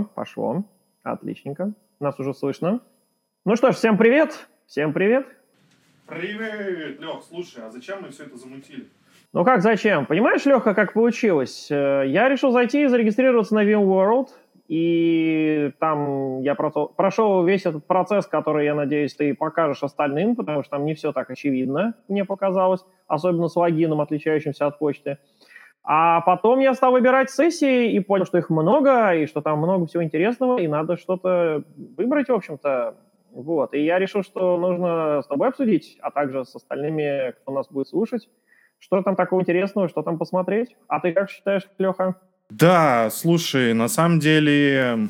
Пошло. Отличненько. Нас уже слышно. Ну что ж, всем привет. Всем привет. Привет, Лех, слушай, а зачем мы все это замутили? Ну как зачем? Понимаешь, Леха, как получилось? Э, я решил зайти и зарегистрироваться на VMworld, и там я прошел весь этот процесс, который, я надеюсь, ты покажешь остальным, потому что там не все так очевидно, мне показалось, особенно с логином, отличающимся от почты. А потом я стал выбирать сессии и понял, что их много, и что там много всего интересного, и надо что-то выбрать, в общем-то. Вот. И я решил, что нужно с тобой обсудить, а также с остальными, кто нас будет слушать, что там такого интересного, что там посмотреть. А ты как считаешь, Леха? Да, слушай, на самом деле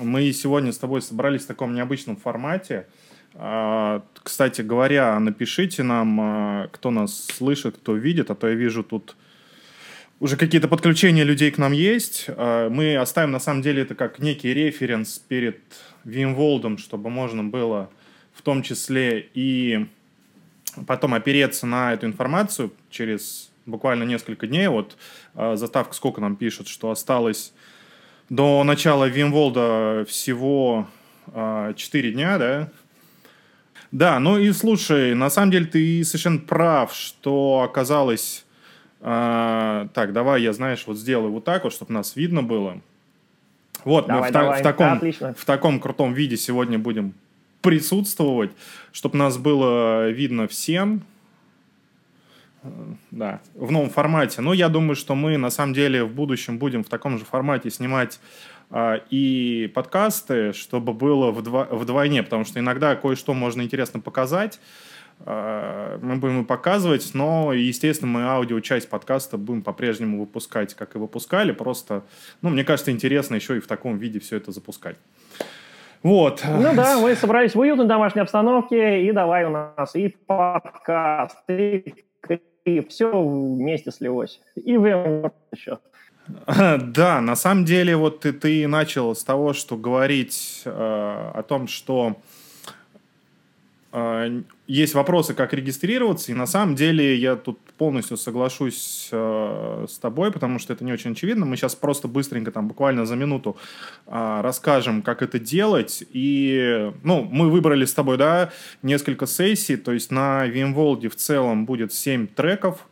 мы сегодня с тобой собрались в таком необычном формате. А, кстати говоря, напишите нам, а, кто нас слышит, кто видит, а то я вижу тут уже какие-то подключения людей к нам есть. А, мы оставим, на самом деле, это как некий референс перед Вимволдом, чтобы можно было в том числе и потом опереться на эту информацию через буквально несколько дней. Вот э, заставка сколько нам пишет, что осталось до начала Вимволда всего э, 4 дня, да? Да, ну и слушай, на самом деле ты совершенно прав, что оказалось... Э, так, давай я, знаешь, вот сделаю вот так вот, чтобы нас видно было. Вот, давай, мы в, давай. в, таком, в таком крутом виде сегодня будем присутствовать, чтобы нас было видно всем. Э, да, в новом формате. Но я думаю, что мы на самом деле в будущем будем в таком же формате снимать а, и подкасты, чтобы было вдво- вдвойне, потому что иногда кое-что можно интересно показать, а, мы будем и показывать, но, естественно, мы аудиочасть подкаста будем по-прежнему выпускать, как и выпускали, просто, ну, мне кажется, интересно еще и в таком виде все это запускать. Вот. Ну да, мы собрались в уютной домашней обстановке, и давай у нас и подкаст, и, и все вместе слилось. И вы еще. Да, на самом деле, вот ты, ты начал с того, что говорить э, о том, что э, есть вопросы, как регистрироваться, и на самом деле я тут полностью соглашусь э, с тобой, потому что это не очень очевидно. Мы сейчас просто быстренько, там, буквально за минуту э, расскажем, как это делать. И, ну, мы выбрали с тобой, да, несколько сессий, то есть на VMworld в целом будет 7 треков,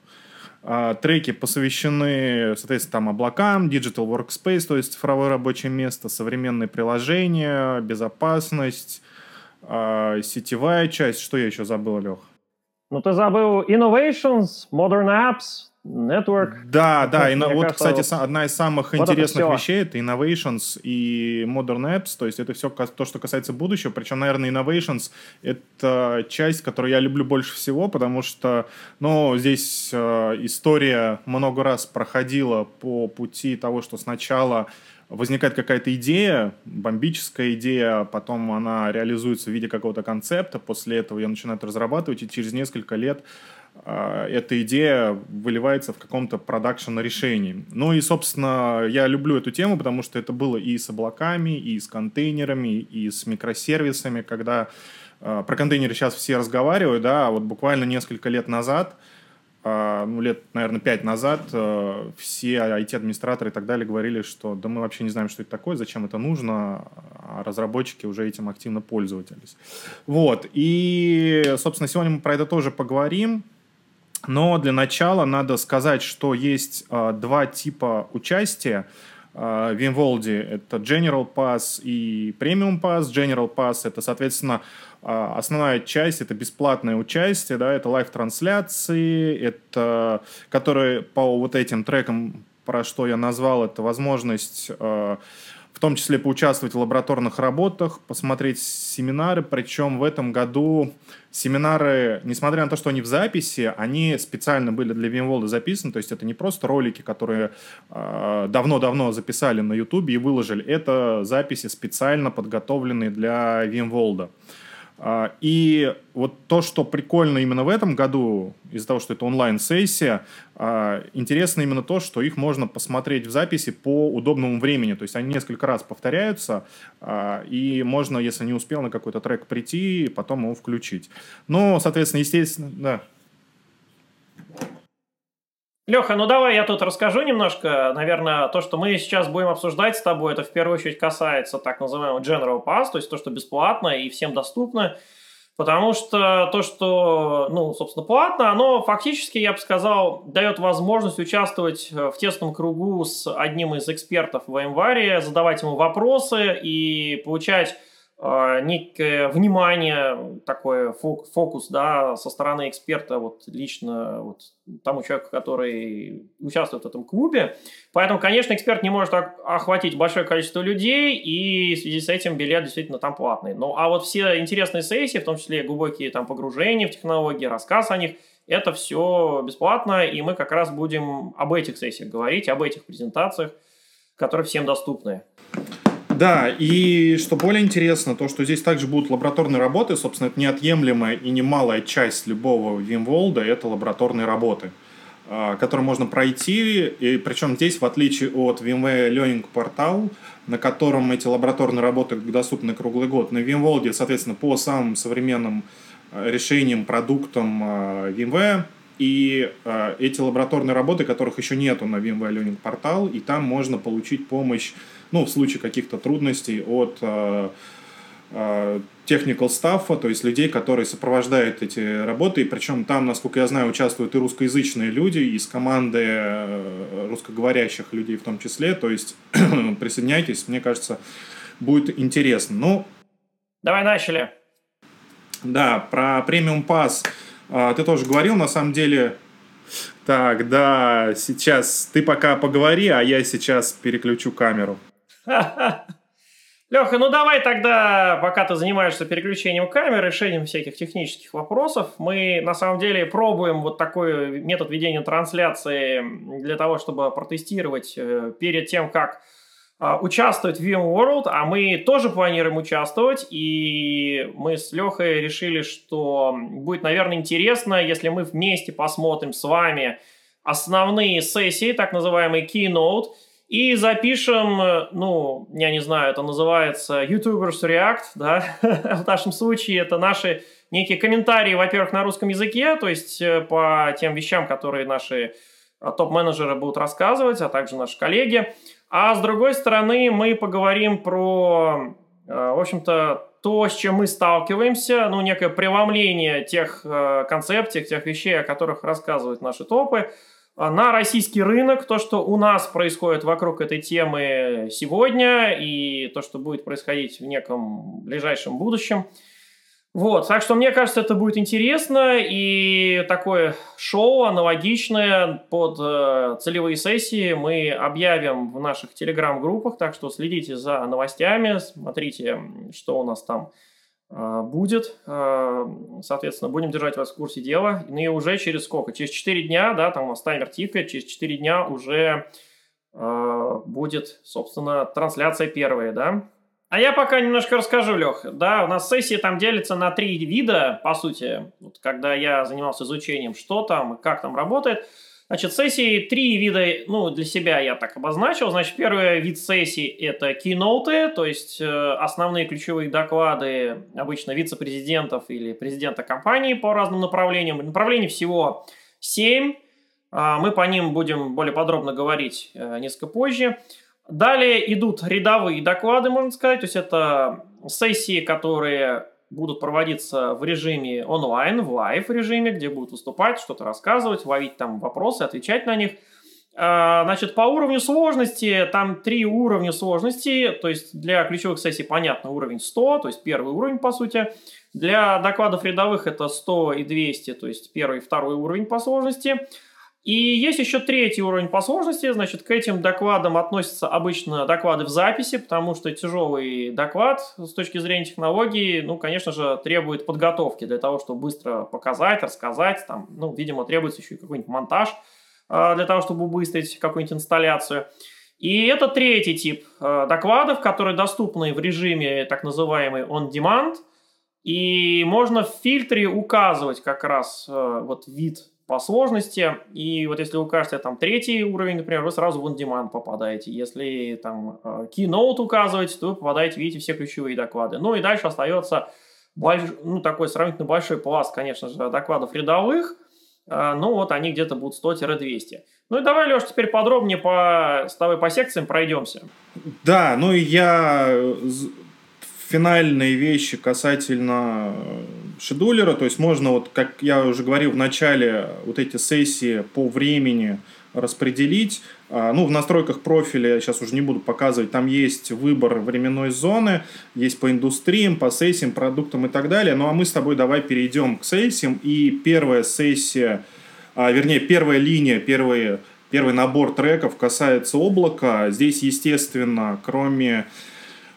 треки посвящены, соответственно, там облакам, Digital Workspace, то есть цифровое рабочее место, современные приложения, безопасность, а, сетевая часть, что я еще забыл, Лех? Ну, ты забыл Innovations, Modern Apps, Network. Да, да, и, вот, кажется, кстати, вот, одна из самых вот интересных это вещей это Innovations и Modern Apps, то есть это все то, что касается будущего, причем, наверное, Innovations это часть, которую я люблю больше всего, потому что, ну, здесь э, история много раз проходила по пути того, что сначала возникает какая-то идея, бомбическая идея, потом она реализуется в виде какого-то концепта, после этого ее начинают разрабатывать, и через несколько лет э, эта идея выливается в каком-то продакшн решении. Ну и, собственно, я люблю эту тему, потому что это было и с облаками, и с контейнерами, и с микросервисами, когда э, про контейнеры сейчас все разговаривают, да, а вот буквально несколько лет назад – а, ну, лет, наверное, пять назад э, все IT-администраторы и так далее говорили, что да мы вообще не знаем, что это такое, зачем это нужно, а разработчики уже этим активно пользовались. Вот, и, собственно, сегодня мы про это тоже поговорим, но для начала надо сказать, что есть э, два типа участия в Инволде. Это General Pass и Premium Pass. General Pass — это, соответственно, а, основная часть это бесплатное участие, да, это live -трансляции, это, которые по вот этим трекам, про что я назвал, это возможность а, в том числе поучаствовать в лабораторных работах, посмотреть семинары, причем в этом году семинары, несмотря на то, что они в записи, они специально были для VMworld записаны, то есть это не просто ролики, которые а, давно-давно э, записали на YouTube и выложили, это записи специально подготовленные для VMworld. А, и вот то, что прикольно именно в этом году, из-за того, что это онлайн-сессия, а, интересно именно то, что их можно посмотреть в записи по удобному времени. То есть они несколько раз повторяются, а, и можно, если не успел на какой-то трек прийти, потом его включить. Но, соответственно, естественно, да. Леха, ну давай я тут расскажу немножко. Наверное, то, что мы сейчас будем обсуждать с тобой, это в первую очередь касается так называемого General Pass, то есть то, что бесплатно и всем доступно. Потому что то, что, ну, собственно, платно, оно фактически, я бы сказал, дает возможность участвовать в тесном кругу с одним из экспертов в январе, задавать ему вопросы и получать некое внимание, такой фокус, да, со стороны эксперта, вот лично вот тому человеку, который участвует в этом клубе. Поэтому, конечно, эксперт не может охватить большое количество людей, и в связи с этим билет действительно там платный. Ну, а вот все интересные сессии, в том числе глубокие там погружения в технологии, рассказ о них, это все бесплатно, и мы как раз будем об этих сессиях говорить, об этих презентациях, которые всем доступны. Да, и что более интересно, то, что здесь также будут лабораторные работы, собственно, это неотъемлемая и немалая часть любого Вимволда, это лабораторные работы, а, которые можно пройти, и причем здесь, в отличие от VMware Learning Portal, на котором эти лабораторные работы доступны круглый год, на VMworld, соответственно, по самым современным а, решениям, продуктам VMware, и эти лабораторные работы, которых еще нету на VMware Learning Portal, и там можно получить помощь ну, в случае каких-то трудностей от э, э, technical staff, то есть людей, которые сопровождают эти работы, и причем там, насколько я знаю, участвуют и русскоязычные люди из команды э, русскоговорящих людей в том числе, то есть присоединяйтесь, мне кажется, будет интересно. Ну, Давай начали. Да, про премиум пас ты тоже говорил, на самом деле, так, да, сейчас ты пока поговори, а я сейчас переключу камеру. Леха, ну давай тогда, пока ты занимаешься переключением камеры, решением всяких технических вопросов, мы на самом деле пробуем вот такой метод ведения трансляции для того, чтобы протестировать э, перед тем, как а, участвовать в VMworld, а мы тоже планируем участвовать, и мы с Лехой решили, что будет, наверное, интересно, если мы вместе посмотрим с вами основные сессии, так называемый keynote, и запишем, э, ну, я не знаю, это называется YouTubers React, да, в нашем случае это наши некие комментарии, во-первых, на русском языке, то есть э, по тем вещам, которые наши э, топ-менеджеры будут рассказывать, а также наши коллеги. А с другой стороны, мы поговорим про, в общем-то, то, с чем мы сталкиваемся, ну, некое преломление тех концепций, тех вещей, о которых рассказывают наши топы, на российский рынок, то, что у нас происходит вокруг этой темы сегодня и то, что будет происходить в неком ближайшем будущем. Вот, так что мне кажется, это будет интересно и такое шоу аналогичное под э, целевые сессии мы объявим в наших телеграм-группах, так что следите за новостями, смотрите, что у нас там а, будет. А, соответственно, будем держать вас в курсе дела. Ну и уже через сколько? Через 4 дня, да, там у нас таймер тикает, через 4 дня уже а, будет, собственно, трансляция первая, да. А я пока немножко расскажу, Лех. Да, у нас сессии там делятся на три вида, по сути. Вот когда я занимался изучением, что там как там работает – Значит, сессии три вида, ну, для себя я так обозначил. Значит, первый вид сессий – это кейноуты, то есть э, основные ключевые доклады обычно вице-президентов или президента компании по разным направлениям. Направлений всего семь. Э, мы по ним будем более подробно говорить э, несколько позже. Далее идут рядовые доклады, можно сказать, то есть это сессии, которые будут проводиться в режиме онлайн, в live режиме, где будут выступать, что-то рассказывать, ловить там вопросы, отвечать на них. А, значит, по уровню сложности, там три уровня сложности, то есть для ключевых сессий, понятно, уровень 100, то есть первый уровень, по сути. Для докладов рядовых это 100 и 200, то есть первый и второй уровень по сложности. И есть еще третий уровень по сложности, значит, к этим докладам относятся обычно доклады в записи, потому что тяжелый доклад с точки зрения технологии, ну, конечно же, требует подготовки для того, чтобы быстро показать, рассказать, там, ну, видимо, требуется еще какой-нибудь монтаж э, для того, чтобы убыстрить какую-нибудь инсталляцию. И это третий тип э, докладов, которые доступны в режиме так называемый on-demand, и можно в фильтре указывать как раз э, вот вид по сложности. И вот если укажете там третий уровень, например, вы сразу в on-demand попадаете. Если там э, keynote указываете, то вы попадаете, видите все ключевые доклады. Ну и дальше остается больш... ну, такой сравнительно большой пласт, конечно же, докладов рядовых. А, ну вот они где-то будут 100-200. Ну и давай, Леш, теперь подробнее по, с тобой по секциям пройдемся. Да, ну и я финальные вещи касательно шедулера, то есть можно, вот, как я уже говорил в начале, вот эти сессии по времени распределить. А, ну, в настройках профиля, я сейчас уже не буду показывать, там есть выбор временной зоны, есть по индустриям, по сессиям, продуктам и так далее. Ну, а мы с тобой давай перейдем к сессиям. И первая сессия, а, вернее, первая линия, первый, первый набор треков касается облака. Здесь, естественно, кроме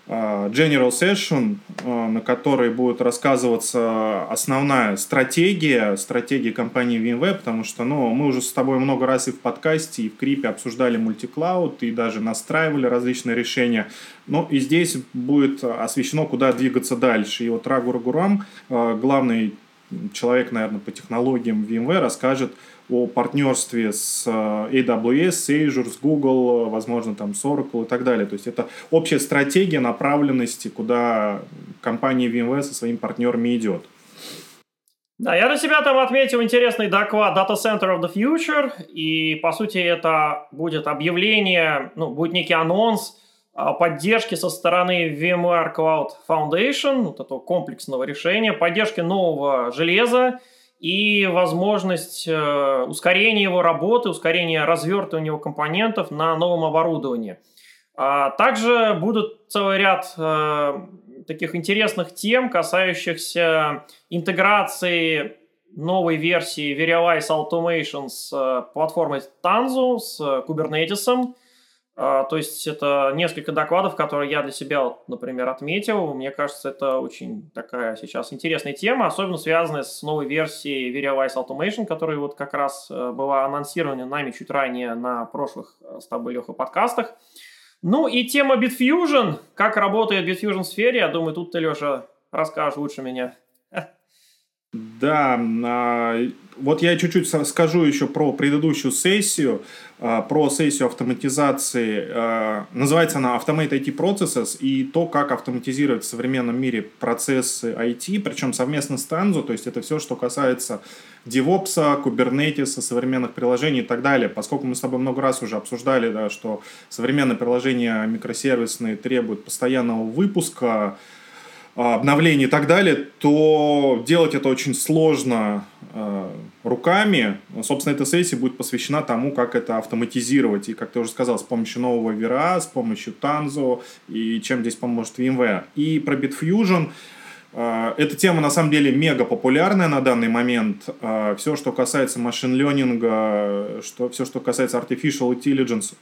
General Session, а, на которой будет рассказываться основная стратегия, стратегия компании VMware, потому что ну, мы уже с тобой много раз и в подкасте, и в Крипе обсуждали мультиклауд, и даже настраивали различные решения. Ну и здесь будет освещено, куда двигаться дальше. И вот Рагур Гурам, а, главный человек, наверное, по технологиям VMware, расскажет, о партнерстве с э, AWS, с Azure, с Google, возможно, там с Oracle и так далее. То есть это общая стратегия направленности, куда компания VMware со своими партнерами идет. Да, я для себя там отметил интересный доклад Data Center of the Future, и, по сути, это будет объявление, ну, будет некий анонс поддержки со стороны VMware Cloud Foundation, вот этого комплексного решения, поддержки нового железа, и возможность э, ускорения его работы, ускорения развертывания его компонентов на новом оборудовании. А также будут целый ряд э, таких интересных тем, касающихся интеграции новой версии Verialize Automation с э, платформой Tanzu, с Kubernetes, а, то есть это несколько докладов, которые я для себя, например, отметил. Мне кажется, это очень такая сейчас интересная тема, особенно связанная с новой версией Verialize Automation, которая вот как раз э, была анонсирована нами чуть ранее на прошлых э, с тобой, Леха, подкастах. Ну и тема Bitfusion, как работает Bitfusion в сфере, я думаю, тут ты, Леша, расскажешь лучше меня. Да, а, вот я чуть-чуть скажу еще про предыдущую сессию, а, про сессию автоматизации. А, называется она Automate IT Processes и то, как автоматизировать в современном мире процессы IT, причем совместно с Tanzu, то есть это все, что касается DevOps, Kubernetes, современных приложений и так далее. Поскольку мы с тобой много раз уже обсуждали, да, что современные приложения микросервисные требуют постоянного выпуска, обновлений и так далее, то делать это очень сложно э, руками. Собственно, эта сессия будет посвящена тому, как это автоматизировать. И, как ты уже сказал, с помощью нового VRA, с помощью Tanzo и чем здесь поможет VMware. И про Bitfusion э, эта тема на самом деле мега популярная на данный момент. Все, что касается машин ленинга, что, все, что касается artificial intelligence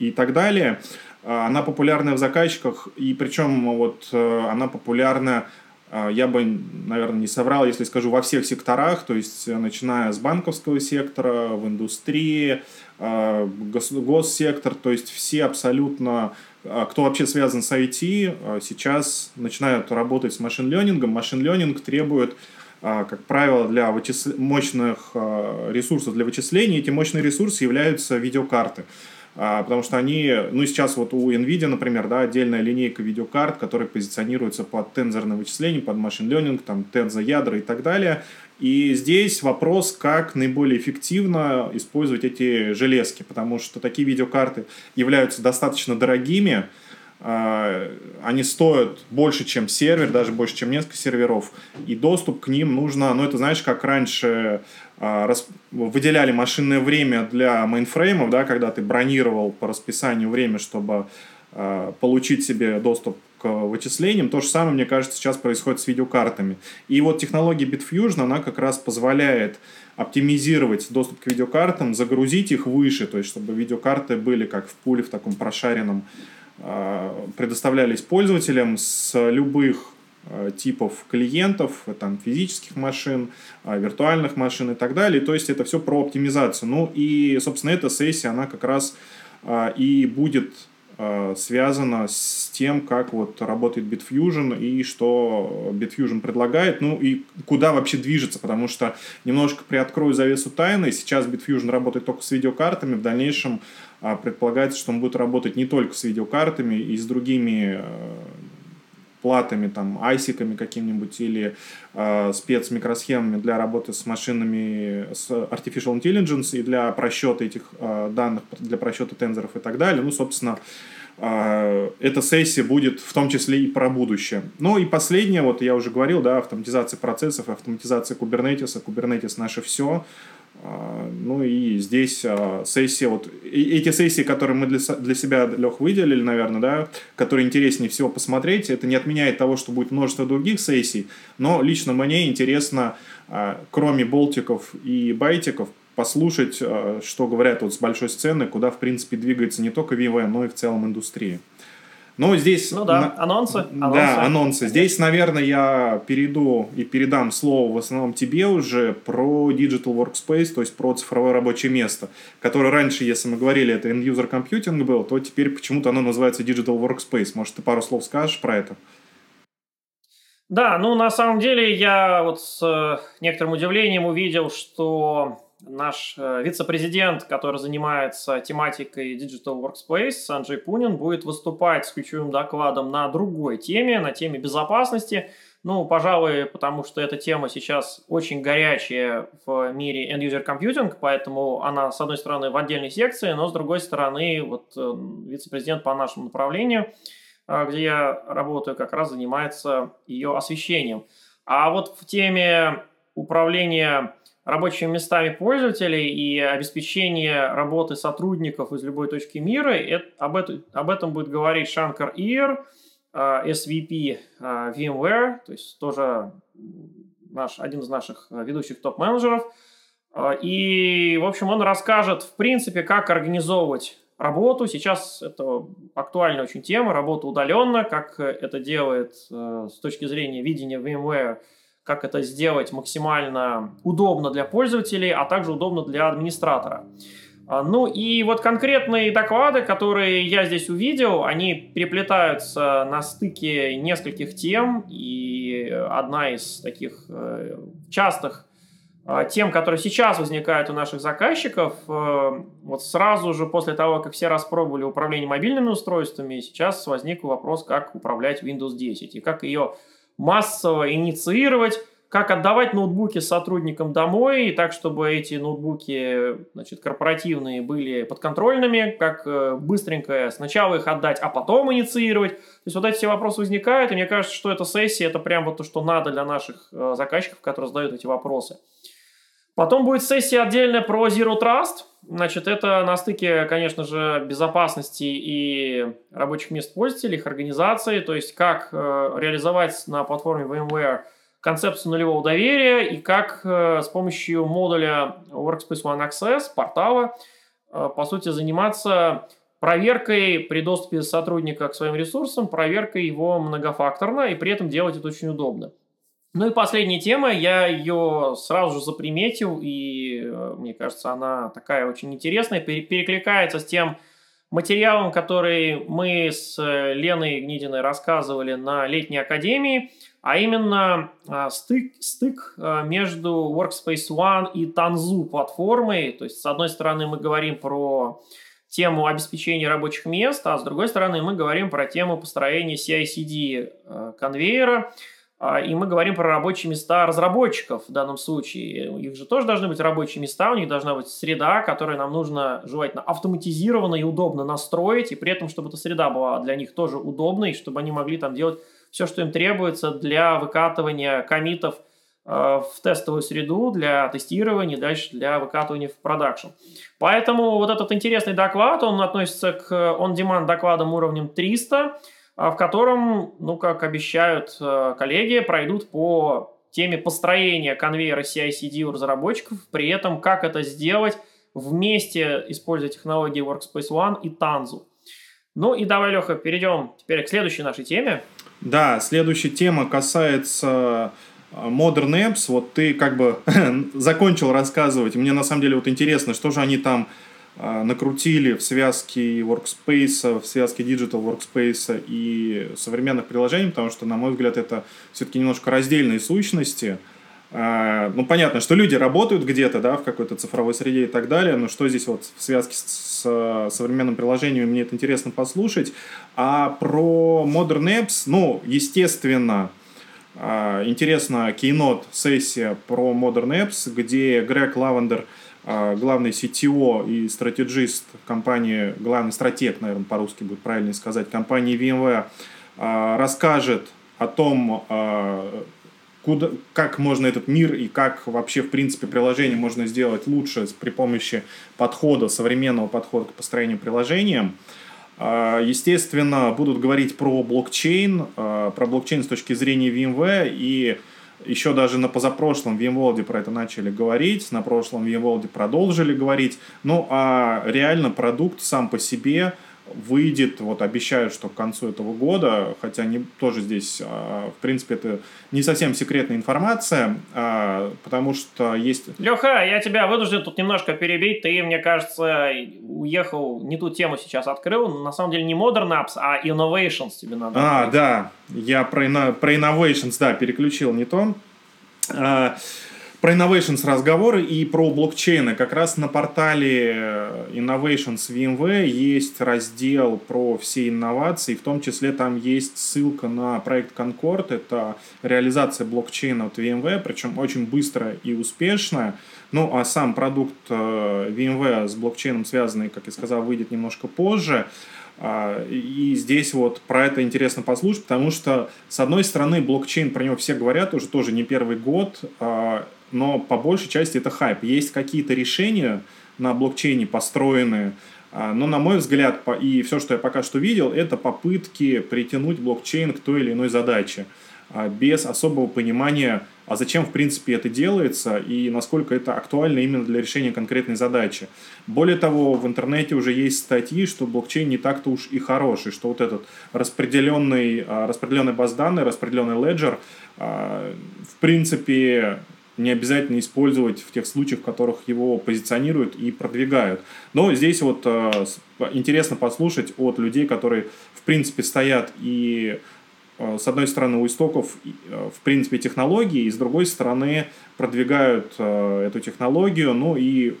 и так далее – а, она популярная в заказчиках, и причем вот э, она популярна, а, я бы, наверное, не соврал, если скажу, во всех секторах, то есть э, начиная с банковского сектора, в индустрии, а, госсектор, то есть все абсолютно, кто вообще связан с IT, сейчас начинают работать с машин-ленингом. Машин-ленинг требует как правило, для вычисл... мощных ресурсов для вычислений. Эти мощные ресурсы являются видеокарты. Потому что они, ну сейчас вот у NVIDIA, например, да, отдельная линейка видеокарт, которая позиционируется под тензорное вычисление, под машин learning, там тензо-ядра и так далее. И здесь вопрос, как наиболее эффективно использовать эти железки, потому что такие видеокарты являются достаточно дорогими, а, они стоят больше, чем сервер, даже больше, чем несколько серверов, и доступ к ним нужно, ну это знаешь, как раньше а, выделяли машинное время для мейнфреймов, да, когда ты бронировал по расписанию время, чтобы а, получить себе доступ к вычислениям. То же самое, мне кажется, сейчас происходит с видеокартами. И вот технология Bitfusion, она как раз позволяет оптимизировать доступ к видеокартам, загрузить их выше, то есть чтобы видеокарты были как в пуле в таком прошаренном, а, предоставлялись пользователям с любых типов клиентов, э, там, физических машин, э, виртуальных машин и так далее. То есть это все про оптимизацию. Ну и, собственно, эта сессия, она как раз и будет связана с тем, как вот работает Bitfusion и что Bitfusion предлагает, ну и куда вообще движется, потому что немножко приоткрою завесу тайны, сейчас Bitfusion работает только с видеокартами, в дальнейшем предполагается, что он будет работать не только с видеокартами и с другими платами, там, айсиками какими-нибудь или э, спецмикросхемами для работы с машинами с Artificial Intelligence и для просчета этих э, данных, для просчета тензоров и так далее. Ну, собственно, э, эта сессия будет в том числе и про будущее. Ну и последнее, вот я уже говорил, да, автоматизация процессов, автоматизация Kubernetes, Kubernetes наше все. А, ну и здесь а, сессия, вот эти сессии, которые мы для, для себя, Лех, выделили, наверное, да, которые интереснее всего посмотреть, это не отменяет того, что будет множество других сессий, но лично мне интересно, а, кроме болтиков и байтиков, послушать, что говорят вот с большой сцены, куда, в принципе, двигается не только VMware, но и в целом индустрия. Ну, здесь... Ну да, на... анонсы, анонсы. Да, анонсы. Здесь, наверное, я перейду и передам слово в основном тебе уже про Digital Workspace, то есть про цифровое рабочее место, которое раньше, если мы говорили, это end-user computing был, то теперь почему-то оно называется Digital Workspace. Может, ты пару слов скажешь про это? Да, ну на самом деле я вот с э, некоторым удивлением увидел, что наш э, вице-президент, который занимается тематикой Digital Workspace, Санджей Пунин, будет выступать с ключевым докладом на другой теме, на теме безопасности. Ну, пожалуй, потому что эта тема сейчас очень горячая в мире end-user computing, поэтому она, с одной стороны, в отдельной секции, но с другой стороны, вот э, вице-президент по нашему направлению, э, где я работаю, как раз занимается ее освещением. А вот в теме управления рабочими местами пользователей и обеспечение работы сотрудников из любой точки мира. Это, об, это, об этом будет говорить Шанкар Ир, SVP VMware, то есть тоже наш, один из наших ведущих топ-менеджеров. А, и, в общем, он расскажет, в принципе, как организовывать работу. Сейчас это актуальная очень тема, работа удаленно, как это делает а, с точки зрения видения VMware – как это сделать максимально удобно для пользователей, а также удобно для администратора. А, ну и вот конкретные доклады, которые я здесь увидел, они переплетаются на стыке нескольких тем, и одна из таких э, частых э, тем, которые сейчас возникают у наших заказчиков, э, вот сразу же после того, как все распробовали управление мобильными устройствами, сейчас возник вопрос, как управлять Windows 10 и как ее массово инициировать, как отдавать ноутбуки сотрудникам домой, так, чтобы эти ноутбуки значит, корпоративные были подконтрольными, как э, быстренько сначала их отдать, а потом инициировать. То есть вот эти все вопросы возникают, и мне кажется, что эта сессия – это прям вот то, что надо для наших э, заказчиков, которые задают эти вопросы. Потом будет сессия отдельная про Zero Trust. Значит, это на стыке, конечно же, безопасности и рабочих мест пользователей, их организации, то есть как э, реализовать на платформе VMware концепцию нулевого доверия и как э, с помощью модуля Workspace ONE Access, портала, э, по сути, заниматься проверкой при доступе сотрудника к своим ресурсам, проверкой его многофакторно, и при этом делать это очень удобно. Ну и последняя тема, я ее сразу же заприметил, и э, мне кажется, она такая очень интересная, перекликается с тем материалом, который мы с э, Леной Гнидиной рассказывали на летней академии, а именно а, стык, стык э, между Workspace ONE и Tanzu платформой. То есть, с одной стороны, мы говорим про тему обеспечения рабочих мест, а с другой стороны, мы говорим про тему построения CI-CD конвейера, и мы говорим про рабочие места разработчиков в данном случае. У них же тоже должны быть рабочие места, у них должна быть среда, которую нам нужно желательно автоматизированно и удобно настроить, и при этом, чтобы эта среда была для них тоже удобной, чтобы они могли там делать все, что им требуется для выкатывания комитов э, в тестовую среду, для тестирования, дальше для выкатывания в продакшн. Поэтому вот этот интересный доклад, он относится к on-demand докладам уровнем 300, а, в котором, ну, как обещают э, коллеги, пройдут по теме построения конвейера CI-CD у разработчиков, при этом как это сделать вместе, используя технологии Workspace ONE и Tanzu. Ну и давай, Леха, перейдем теперь к следующей нашей теме. Да, следующая тема касается э, Modern Apps. Вот ты как бы закончил рассказывать. Мне на самом деле вот интересно, что же они там а, накрутили в связке Workspace, в связке Digital Workspace и современных приложений, потому что, на мой взгляд, это все-таки немножко раздельные сущности. А, ну, понятно, что люди работают где-то, да, в какой-то цифровой среде и так далее, но что здесь вот в связке с, современным приложением, мне это интересно послушать. А про Modern Apps, ну, естественно, а, интересна Keynote сессия про Modern Apps, где Грег Лавендер, а, главный CTO и стратегист компании, главный стратег, наверное, по-русски будет правильно сказать, компании VMware, расскажет о том, куда, как можно этот мир и как вообще, в принципе, приложение можно сделать лучше при помощи подхода, современного подхода к построению приложения. А, естественно, будут говорить про блокчейн, а, про блокчейн с точки зрения VMware, и еще даже на позапрошлом VMworld про это начали говорить, на прошлом VMworld продолжили говорить. Ну, а реально продукт сам по себе – выйдет, вот обещают, что к концу этого года, хотя не, тоже здесь, а, в принципе, это не совсем секретная информация, а, потому что есть... Леха, я тебя вынужден тут немножко перебить, ты, мне кажется, уехал, не ту тему сейчас открыл, на самом деле не Modern Apps, а Innovations тебе надо. А, открыть. да, я про, про Innovations, да, переключил не то. Про Innovations разговоры и про блокчейны. Как раз на портале э, Innovations VMware есть раздел про все инновации, в том числе там есть ссылка на проект Concord, это реализация блокчейна от VMware, причем очень быстрая и успешная. Ну, а сам продукт э, VMware с блокчейном связанный, как я сказал, выйдет немножко позже. А, и здесь вот про это интересно послушать, потому что, с одной стороны, блокчейн, про него все говорят уже тоже не первый год, а, но по большей части это хайп. Есть какие-то решения на блокчейне построенные, а, но, на мой взгляд, и все, что я пока что видел, это попытки притянуть блокчейн к той или иной задаче без особого понимания а зачем, в принципе, это делается и насколько это актуально именно для решения конкретной задачи. Более того, в интернете уже есть статьи, что блокчейн не так-то уж и хороший, что вот этот распределенный, а, распределенный баз данных, распределенный леджер, а, в принципе, не обязательно использовать в тех случаях, в которых его позиционируют и продвигают. Но здесь вот а, интересно послушать от людей, которые в принципе стоят и с одной стороны, у истоков, э, в принципе, технологии, и с другой стороны, продвигают э, эту технологию, ну и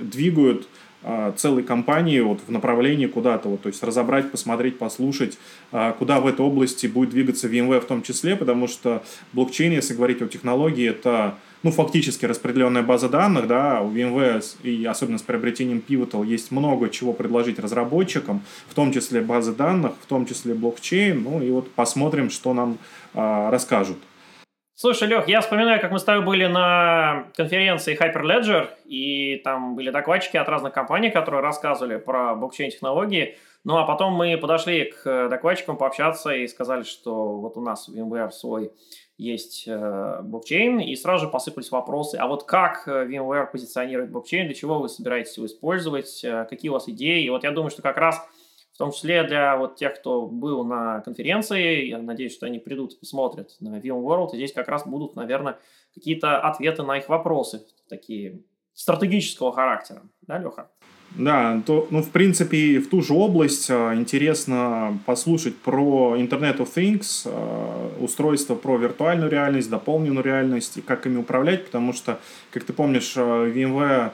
двигают целой компании вот в направлении куда-то, вот, то есть разобрать, посмотреть, послушать, куда в этой области будет двигаться VMware в том числе, потому что блокчейн, если говорить о технологии, это ну, фактически распределенная база данных, да, у VMware и особенно с приобретением Pivotal есть много чего предложить разработчикам, в том числе базы данных, в том числе блокчейн, ну и вот посмотрим, что нам а, расскажут. Слушай, Лех, я вспоминаю, как мы с тобой были на конференции Hyperledger, и там были докладчики от разных компаний, которые рассказывали про блокчейн-технологии. Ну, а потом мы подошли к докладчикам пообщаться и сказали, что вот у нас VMware свой есть э, блокчейн, и сразу же посыпались вопросы, а вот как э, VMware позиционирует блокчейн, для чего вы собираетесь его использовать, э, какие у вас идеи, и вот я думаю, что как раз в том числе для вот тех, кто был на конференции, я надеюсь, что они придут и посмотрят на VMworld, и здесь как раз будут, наверное, какие-то ответы на их вопросы, такие стратегического характера, да, Леха? Да, то, ну, в принципе, в ту же область а, интересно послушать про Internet of Things, а, устройство про виртуальную реальность, дополненную реальность и как ими управлять, потому что, как ты помнишь, а, VMware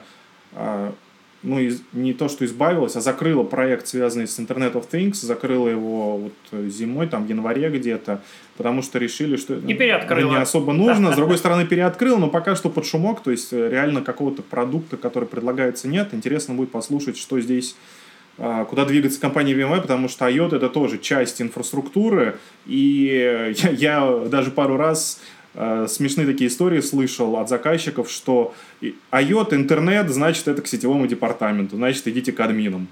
ну, из, не то, что избавилась, а закрыла проект, связанный с Internet of Things, закрыла его вот зимой, там, в январе где-то, потому что решили, что и переоткрыла. не особо нужно. С другой стороны, переоткрыл, но пока что под шумок, то есть э, реально какого-то продукта, который предлагается, нет. Интересно будет послушать, что здесь а, куда двигаться компания VMware, потому что IOT это тоже часть инфраструктуры, и я, я даже пару раз э, смешные такие истории слышал от заказчиков, что IOT, интернет, значит, это к сетевому департаменту, значит, идите к админам.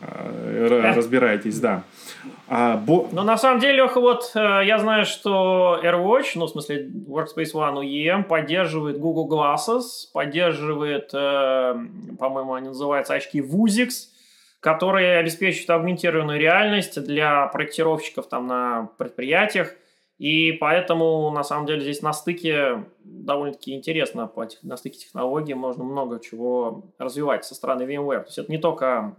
Э, разбирайтесь, да. А, бо... Но на самом деле, Леха, вот э, я знаю, что AirWatch, ну, в смысле Workspace ONE UEM, поддерживает Google Glasses, поддерживает, э, по-моему, они называются очки Vuzix, которые обеспечивают аугментированную реальность для проектировщиков там на предприятиях – и поэтому, на самом деле, здесь на стыке довольно-таки интересно, на стыке технологий можно много чего развивать со стороны VMware. То есть это не только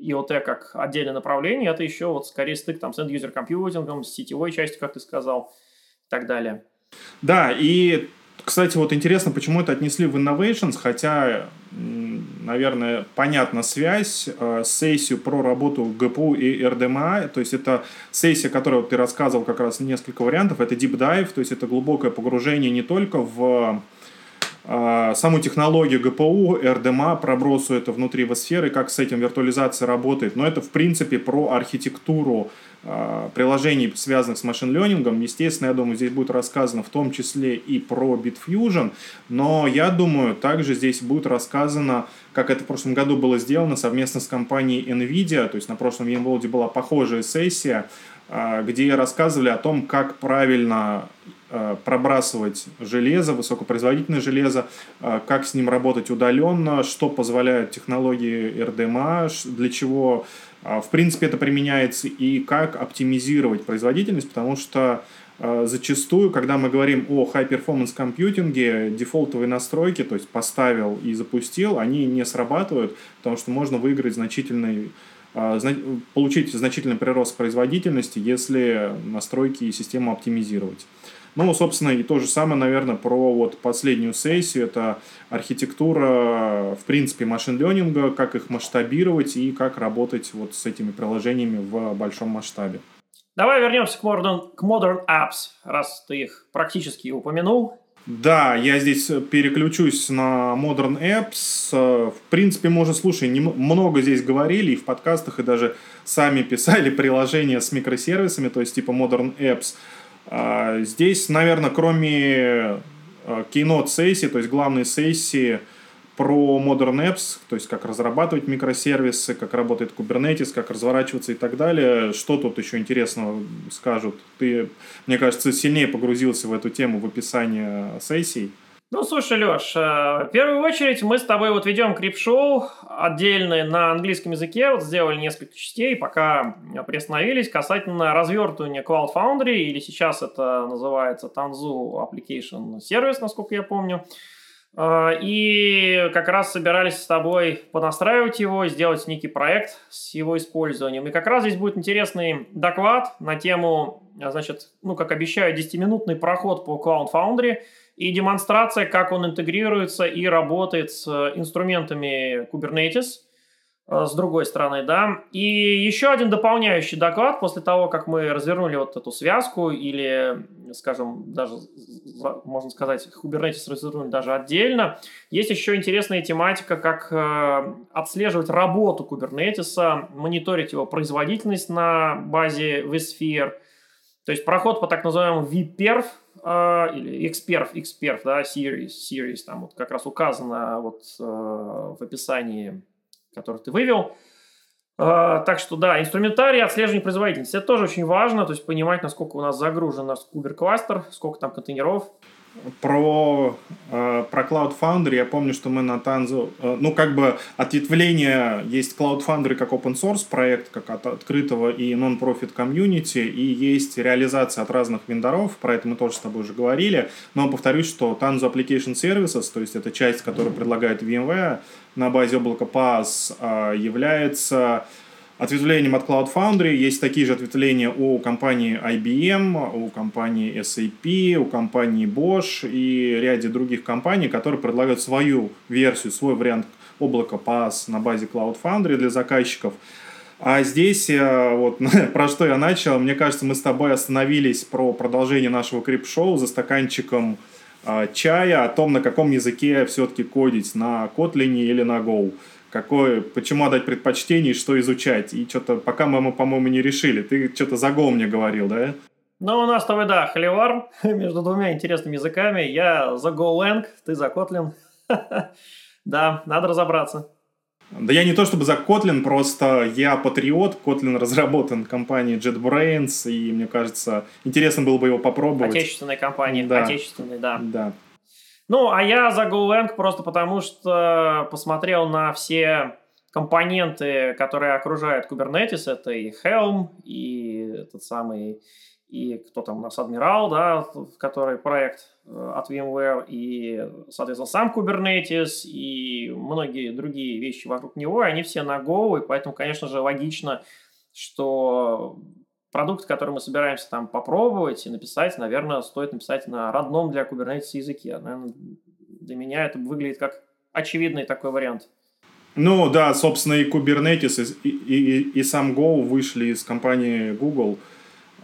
IoT как отдельное направление, это еще вот скорее стык там, с end-user компьютингом, с сетевой частью, как ты сказал, и так далее. Да, и Кстати, вот интересно, почему это отнесли в Innovations, хотя, наверное, понятна связь, э, сессию про работу ГПУ и РДМА, то есть это сессия, которую ты рассказывал как раз несколько вариантов, это deep dive, то есть это глубокое погружение не только в э, саму технологию ГПУ, РДМА, пробросу это внутри сферы, как с этим виртуализация работает, но это в принципе про архитектуру приложений, связанных с машин-ленингом. Естественно, я думаю, здесь будет рассказано в том числе и про Bitfusion, но я думаю, также здесь будет рассказано, как это в прошлом году было сделано совместно с компанией NVIDIA, то есть на прошлом VMworld была похожая сессия, а, где рассказывали о том, как правильно а, пробрасывать железо, высокопроизводительное железо, как с ним работать удаленно, что позволяют технологии RDMA, для чего а, в принципе, это применяется и как оптимизировать производительность, потому что а, зачастую, когда мы говорим о high-performance компьютинге, дефолтовые настройки, то есть поставил и запустил, они не срабатывают, потому что можно выиграть значительный а, получить значительный прирост производительности, если настройки и систему оптимизировать. Ну, собственно, и то же самое, наверное, про вот последнюю сессию. Это архитектура, в принципе, машин-ленинга, как их масштабировать и как работать вот с этими приложениями в большом масштабе. Давай вернемся к Modern, к Modern Apps, раз ты их практически упомянул. Да, я здесь переключусь на Modern Apps. В принципе, уже, слушай, много здесь говорили и в подкастах, и даже сами писали приложения с микросервисами, то есть типа Modern Apps – здесь, наверное, кроме а, keynote сессии, то есть главной сессии про Modern Apps, то есть как разрабатывать микросервисы, как работает Kubernetes, как разворачиваться и так далее. Что тут еще интересного скажут? Ты, мне кажется, сильнее погрузился в эту тему в описании сессий. Ну, слушай, Леш, э, в первую очередь мы с тобой вот ведем крип-шоу отдельное на английском языке, вот сделали несколько частей, пока приостановились касательно развертывания Cloud Foundry, или сейчас это называется Tanzu Application Service, насколько я помню. Э, и как раз собирались с тобой понастраивать его, сделать некий проект с его использованием. И как раз здесь будет интересный доклад на тему, значит, ну, как обещаю, 10-минутный проход по Cloud Foundry – и демонстрация, как он интегрируется и работает с инструментами Kubernetes, э, с другой стороны, да. И еще один дополняющий доклад после того, как мы развернули вот эту связку или, скажем, даже, можно сказать, Kubernetes развернули даже отдельно, есть еще интересная тематика, как э, отслеживать работу Kubernetes, мониторить его производительность на базе vSphere, то есть проход по так называемому vPerf, э, или XPerf, XPerf, да, series, series, там вот как раз указано вот э, в описании, которое ты вывел. Э, так что да, инструментарий отслеживания производительности. Это тоже очень важно, то есть понимать, насколько у нас загружен наш кубер-кластер, сколько там контейнеров, про, э, про Cloud Foundry. Я помню, что мы на Танзу, э, ну, как бы ответвление, есть Cloud Foundry как open source проект, как от открытого и non-profit комьюнити, и есть реализация от разных вендоров, про это мы тоже с тобой уже говорили, но повторюсь, что Tanzu Application Services, то есть это часть, которую предлагает VMware на базе облака PaaS, э, является ответвлением от Cloud Foundry. Есть такие же ответвления у компании IBM, у компании SAP, у компании Bosch и ряде других компаний, которые предлагают свою версию, свой вариант облака PaaS на базе Cloud Foundry для заказчиков. А здесь, э, вот про что я начал, мне кажется, мы с тобой остановились про продолжение нашего крип-шоу за стаканчиком э, чая, о том, на каком языке все-таки кодить, на Kotlin или на Go какое, почему отдать предпочтение и что изучать. И что-то пока мы, по-моему, не решили. Ты что-то за Go мне говорил, да? Ну, у нас с тобой, да, холивар между двумя интересными языками. Я за GoLang, ты за Kotlin. да, надо разобраться. Да я не то чтобы за Kotlin, просто я патриот. Kotlin разработан компанией JetBrains, и мне кажется, интересно было бы его попробовать. Отечественной компании, да. отечественной, да. Да. Ну, а я за GoLang просто потому, что посмотрел на все компоненты, которые окружают Kubernetes. Это и Helm, и этот самый, и кто там у нас, Адмирал, да, который проект э, от VMware, и, соответственно, сам Kubernetes, и многие другие вещи вокруг него, они все на Go, и поэтому, конечно же, логично, что продукт, который мы собираемся там попробовать и написать, наверное, стоит написать на родном для Kubernetes языке. Наверное, для меня это выглядит как очевидный такой вариант. Ну да, собственно, и Kubernetes, и, и, и, и сам Go вышли из компании Google.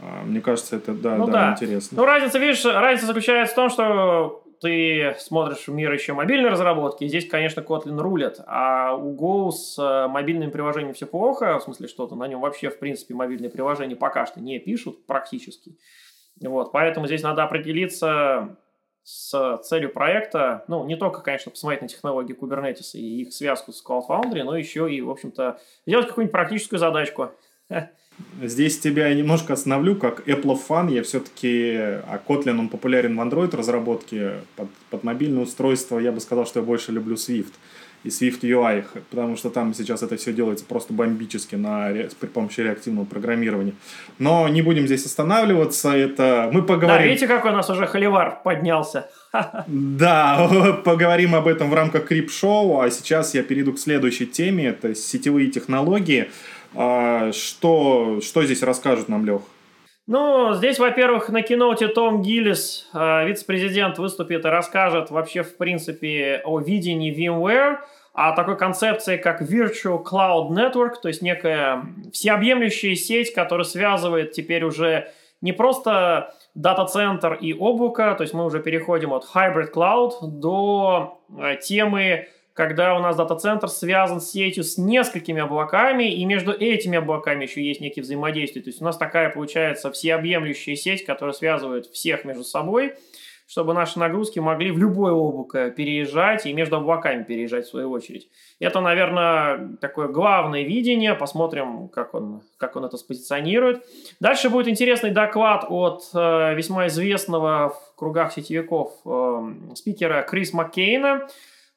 А, мне кажется, это да, ну, да, да. интересно. Ну, разница, видишь, разница заключается в том, что ты смотришь в мир еще мобильной разработки, здесь, конечно, Kotlin рулит, а у Go с э, мобильным приложением все плохо, в смысле что-то, на нем вообще, в принципе, мобильные приложения пока что не пишут практически. Вот, поэтому здесь надо определиться с целью проекта, ну, не только, конечно, посмотреть на технологии Kubernetes и их связку с Cloud Foundry, но еще и, в общем-то, сделать какую-нибудь практическую задачку. Здесь тебя я немножко остановлю, как Apple фан, я все-таки, а Kotlin, он популярен в Android разработке, под, под мобильное устройство я бы сказал, что я больше люблю Swift и Swift UI, потому что там сейчас это все делается просто бомбически на, при помощи реактивного программирования. Но не будем здесь останавливаться, это мы поговорим... Да, видите, какой у нас уже холивар поднялся. Да, поговорим об этом в рамках Крип-шоу, а сейчас я перейду к следующей теме, это сетевые технологии. А, что, что здесь расскажет нам Лех? Ну, здесь, во-первых, на киноте Том Гиллис, э, вице-президент, выступит и расскажет вообще, в принципе, о видении VMware, о такой концепции, как Virtual Cloud Network, то есть некая всеобъемлющая сеть, которая связывает теперь уже не просто дата-центр и облако, то есть мы уже переходим от Hybrid Cloud до э, темы когда у нас дата-центр связан с сетью с несколькими облаками, и между этими облаками еще есть некие взаимодействия. То есть у нас такая получается всеобъемлющая сеть, которая связывает всех между собой, чтобы наши нагрузки могли в любое облако переезжать и между облаками переезжать в свою очередь. Это, наверное, такое главное видение. Посмотрим, как он, как он это спозиционирует. Дальше будет интересный доклад от э, весьма известного в кругах сетевиков э, спикера Крис Маккейна.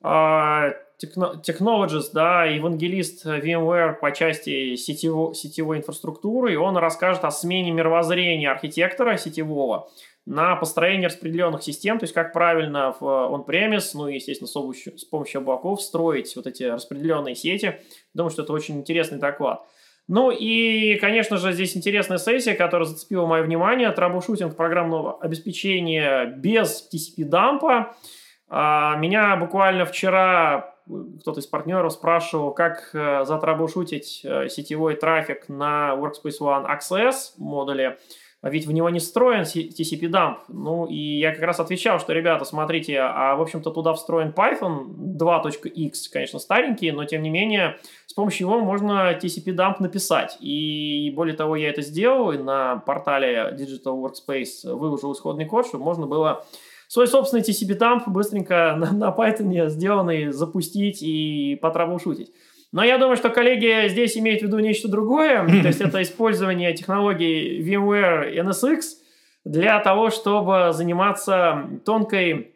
А, Technologist, да, евангелист VMware по части сетево, сетевой инфраструктуры, и он расскажет о смене мировоззрения архитектора сетевого на построение распределенных систем, то есть как правильно в on-premise, ну и, естественно, с помощью, с помощью облаков строить вот эти распределенные сети. Думаю, что это очень интересный доклад. Ну и, конечно же, здесь интересная сессия, которая зацепила мое внимание. Траблшутинг программного обеспечения без TCP-дампа. А, меня буквально вчера кто-то из партнеров спрашивал, как э, затраблшутить э, сетевой трафик на Workspace ONE Access модуле, а ведь в него не встроен TCP-дамп. Ну, и я как раз отвечал, что, ребята, смотрите, а, в общем-то, туда встроен Python 2.x, конечно, старенький, но, тем не менее, с помощью его можно TCP-дамп написать. И, более того, я это сделал, и на портале Digital Workspace выложил исходный код, чтобы можно было свой собственный TCP-дамп быстренько на, на Python сделанный запустить и потраблшутить. Но я думаю, что коллеги здесь имеют в виду нечто другое, то есть это использование технологий VMware NSX для того, чтобы заниматься тонкой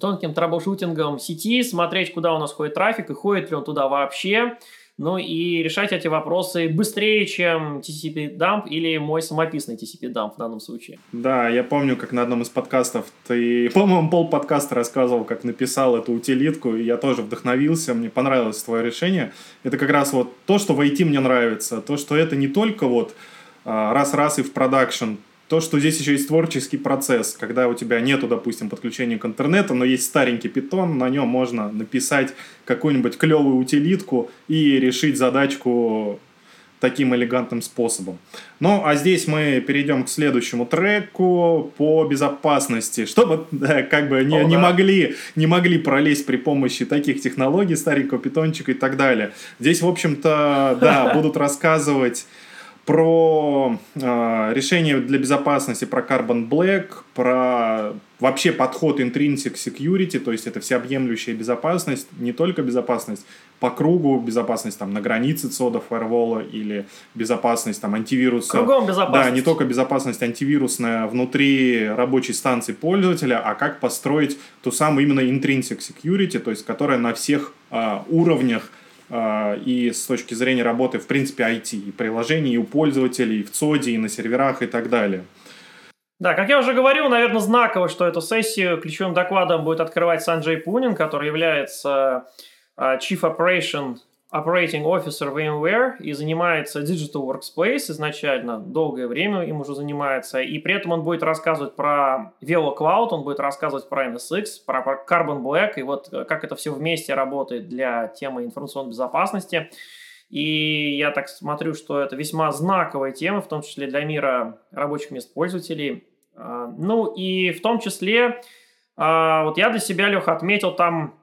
тонким траблшутингом сети, смотреть, куда у нас ходит трафик и ходит ли он туда вообще, ну и решать эти вопросы быстрее, чем TCP dump или мой самописный TCP dump в данном случае. Да, я помню, как на одном из подкастов ты, по-моему, пол подкаста рассказывал, как написал эту утилитку, и я тоже вдохновился, мне понравилось твое решение. Это как раз вот то, что в IT мне нравится, то, что это не только вот а, раз-раз и в продакшн то, что здесь еще есть творческий процесс, когда у тебя нету, допустим, подключения к интернету, но есть старенький питон, на нем можно написать какую-нибудь клевую утилитку и решить задачку таким элегантным способом. Ну, а здесь мы перейдем к следующему треку по безопасности, чтобы да, как бы не, О, не, да. могли, не могли пролезть при помощи таких технологий, старенького питончика и так далее. Здесь, в общем-то, да, будут рассказывать про э, решение для безопасности, про Carbon Black, про вообще подход Intrinsic Security, то есть это всеобъемлющая безопасность, не только безопасность по кругу, безопасность там на границе цода фаервола или безопасность там антивируса. Кругом безопасность. Да, не только безопасность антивирусная внутри рабочей станции пользователя, а как построить ту самую именно Intrinsic Security, то есть которая на всех э, уровнях и с точки зрения работы, в принципе, IT, и приложений, и у пользователей, и в ЦОДе, и на серверах, и так далее. Да, как я уже говорил, наверное, знаково, что эту сессию ключевым докладом будет открывать Санджей Пунин, который является а, Chief Operation Operating Officer VMware и занимается Digital Workspace изначально, долгое время им уже занимается, и при этом он будет рассказывать про Velo Cloud, он будет рассказывать про NSX, про Carbon Black, и вот э, как это все вместе работает для темы информационной безопасности. И я так смотрю, что это весьма знаковая тема, в том числе для мира рабочих мест пользователей. А, ну и в том числе, а, вот я для себя, Леха, отметил там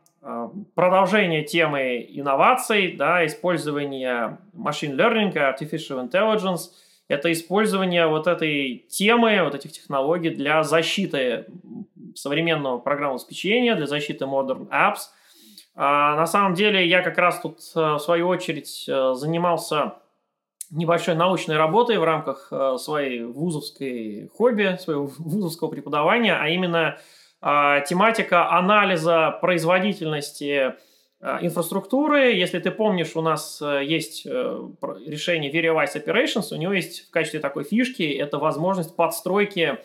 продолжение темы инноваций, да, использование machine learning, artificial intelligence, это использование вот этой темы, вот этих технологий для защиты современного программного обеспечения, для защиты modern apps. А, на самом деле я как раз тут, э, в свою очередь, э, занимался небольшой научной работой в рамках э, своей вузовской хобби, своего вузовского преподавания, а именно а, тематика анализа производительности а, инфраструктуры. Если ты помнишь, у нас э, есть э, решение VeriWise Operations, у него есть в качестве такой фишки, это возможность подстройки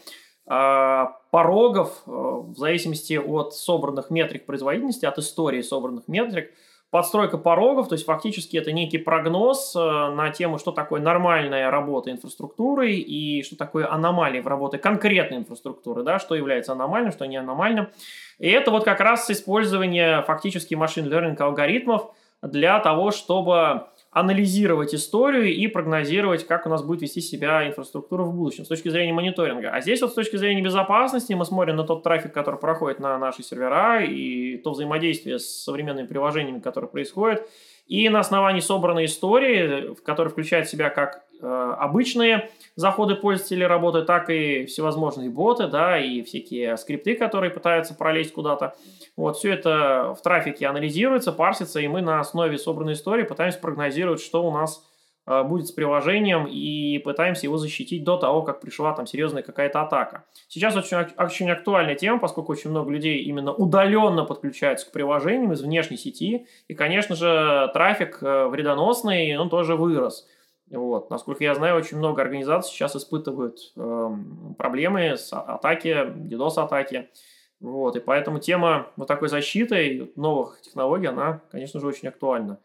а, порогов в зависимости от собранных метрик производительности, от истории собранных метрик – подстройка порогов, то есть фактически это некий прогноз э, на тему, что такое нормальная работа инфраструктуры и что такое аномалии в работе конкретной инфраструктуры, да, что является аномальным, что не аномальным. И это вот как раз использование фактически машин learning алгоритмов для того, чтобы анализировать историю и прогнозировать, как у нас будет вести себя инфраструктура в будущем с точки зрения мониторинга. А здесь вот с точки зрения безопасности мы смотрим на тот трафик, который проходит на наши сервера и то взаимодействие с современными приложениями, которые происходят. И на основании собранной истории, в которой включает в себя как обычные заходы пользователей работы, так и всевозможные боты, да, и всякие скрипты, которые пытаются пролезть куда-то. Вот, все это в трафике анализируется, парсится, и мы на основе собранной истории пытаемся прогнозировать, что у нас э, будет с приложением, и пытаемся его защитить до того, как пришла там серьезная какая-то атака. Сейчас очень, очень актуальная тема, поскольку очень много людей именно удаленно подключаются к приложениям из внешней сети, и, конечно же, трафик э, вредоносный, он тоже вырос. Вот. Насколько я знаю, очень много организаций сейчас испытывают э, проблемы с атаки, DDoS-атаки. Вот. И поэтому тема вот такой защиты новых технологий, она, конечно же, очень актуальна.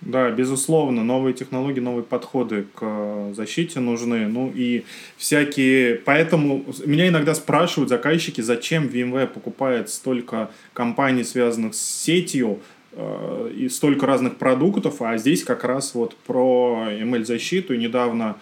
Да, безусловно, новые технологии, новые подходы к защите нужны. Ну и всякие... Поэтому меня иногда спрашивают заказчики, зачем VMware покупает столько компаний, связанных с сетью, и столько разных продуктов, а здесь как раз вот про ML-защиту. Недавно,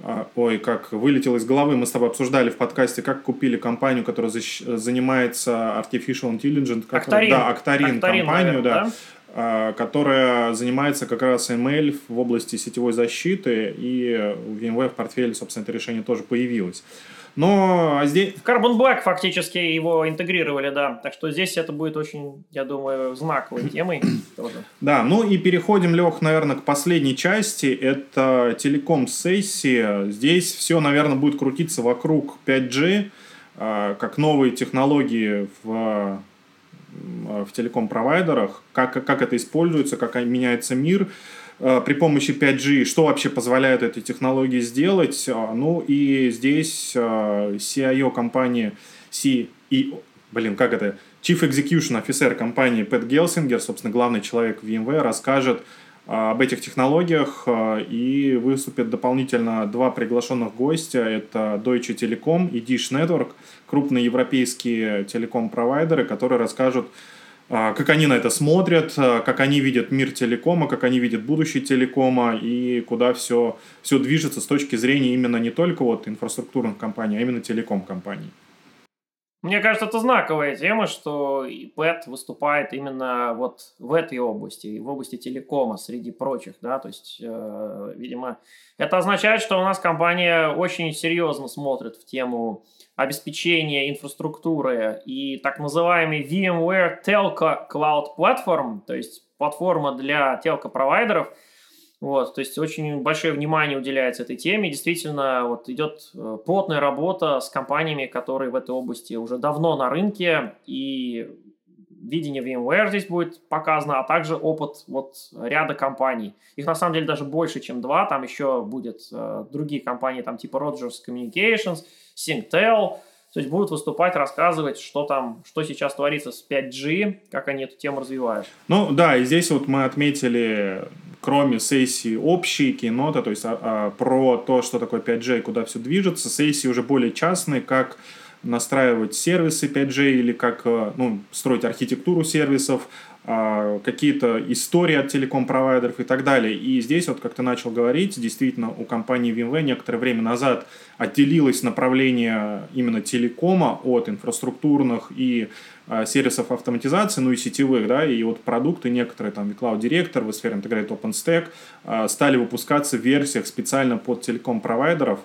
э, ой, как вылетел из головы, мы с тобой обсуждали в подкасте, как купили компанию, которая занимается Artificial Intelligence. Actarin. Да, Actarin, Actarin компанию, наверное, да. да э, которая занимается как раз ML в области сетевой защиты, и у VMware в портфеле, собственно, это решение тоже появилось. Но а здесь... В Carbon Black фактически его интегрировали, да. Так что здесь это будет очень, я думаю, знаковой темой. Да, ну и переходим, Лех, наверное, к последней части. Это телеком-сессия. Здесь все, наверное, будет крутиться вокруг 5G, а, как новые технологии в в телеком-провайдерах, как, как это используется, как меняется мир. Э, при помощи 5G, что вообще позволяют эти технологии сделать. А, ну и здесь э, CIO компании, CEO, блин, как это, Chief Execution Officer компании Пэт Гелсингер, собственно, главный человек в VMware, расскажет э, об этих технологиях и выступят дополнительно два приглашенных гостя. Это Deutsche Telekom и Dish Network, крупные европейские телеком-провайдеры, которые расскажут как они на это смотрят, а, как они видят мир телекома, как они видят будущее телекома и куда все, все движется с точки зрения именно не только вот инфраструктурных компаний, а именно телеком-компаний. Мне кажется, это знаковая тема, что ПЭТ выступает именно вот в этой области, в области телекома среди прочих, да, то есть, э, видимо, это означает, что у нас компания очень серьезно смотрит в тему обеспечения инфраструктуры и так называемый VMware Telco Cloud Platform, то есть платформа для телко-провайдеров. Вот, то есть очень большое внимание уделяется этой теме. Действительно, вот идет э, плотная работа с компаниями, которые в этой области уже давно на рынке, и видение VMware здесь будет показано, а также опыт вот ряда компаний. Их на самом деле даже больше, чем два. Там еще будет э, другие компании, там типа Rogers Communications, Singtel, То есть будут выступать, рассказывать, что там, что сейчас творится с 5G, как они эту тему развивают. Ну да, и здесь вот мы отметили, кроме сессии общие киноты, то есть а, а, про то, что такое 5G и куда все движется, сессии уже более частные, как настраивать сервисы 5G или как э, ну, строить архитектуру сервисов, а, какие-то истории от телеком-провайдеров и так далее. И здесь, вот как ты начал говорить, действительно у компании VMware некоторое время назад отделилось направление именно телекома от инфраструктурных и а, сервисов автоматизации, ну и сетевых, да, и вот продукты некоторые, там, Cloud Director, vSphere Integrated OpenStack, а, стали выпускаться в версиях специально под телеком-провайдеров,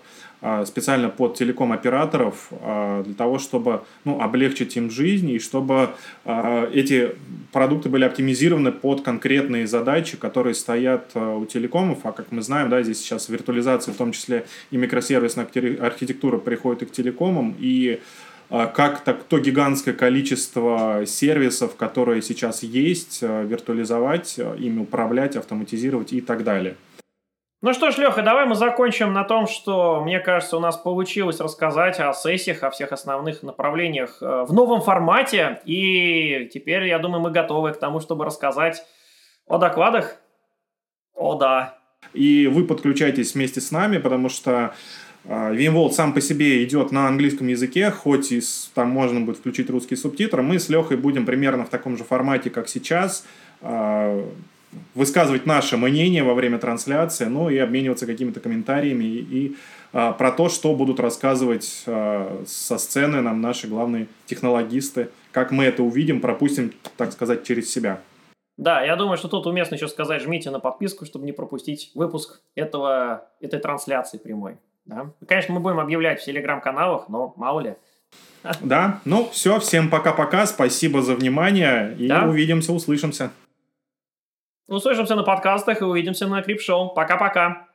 специально под телеком-операторов а, для того, чтобы ну, облегчить им жизнь и чтобы а, эти продукты были оптимизированы под конкретные задачи, которые стоят у телекомов. А как мы знаем, да, здесь сейчас виртуализация, в том числе и микросервисная архитектура приходит и к телекомам, и как так, то гигантское количество сервисов, которые сейчас есть, виртуализовать, ими управлять, автоматизировать и так далее. Ну что ж, Леха, давай мы закончим на том, что, мне кажется, у нас получилось рассказать о сессиях, о всех основных направлениях э, в новом формате. И теперь, я думаю, мы готовы к тому, чтобы рассказать о докладах. О, да. И вы подключайтесь вместе с нами, потому что э, сам по себе идет на английском языке, хоть и там можно будет включить русские субтитры. Мы с Лехой будем примерно в таком же формате, как сейчас э, высказывать наше мнение во время трансляции, ну и обмениваться какими-то комментариями и, и а, про то, что будут рассказывать а, со сцены нам наши главные технологисты, как мы это увидим, пропустим, так сказать, через себя. Да, я думаю, что тут уместно еще сказать, жмите на подписку, чтобы не пропустить выпуск этого, этой трансляции прямой. Да? Конечно, мы будем объявлять в телеграм-каналах, но мало ли. Да, ну все, всем пока-пока, спасибо за внимание и да? увидимся, услышимся. Услышимся на подкастах и увидимся на Крип-шоу. Пока-пока.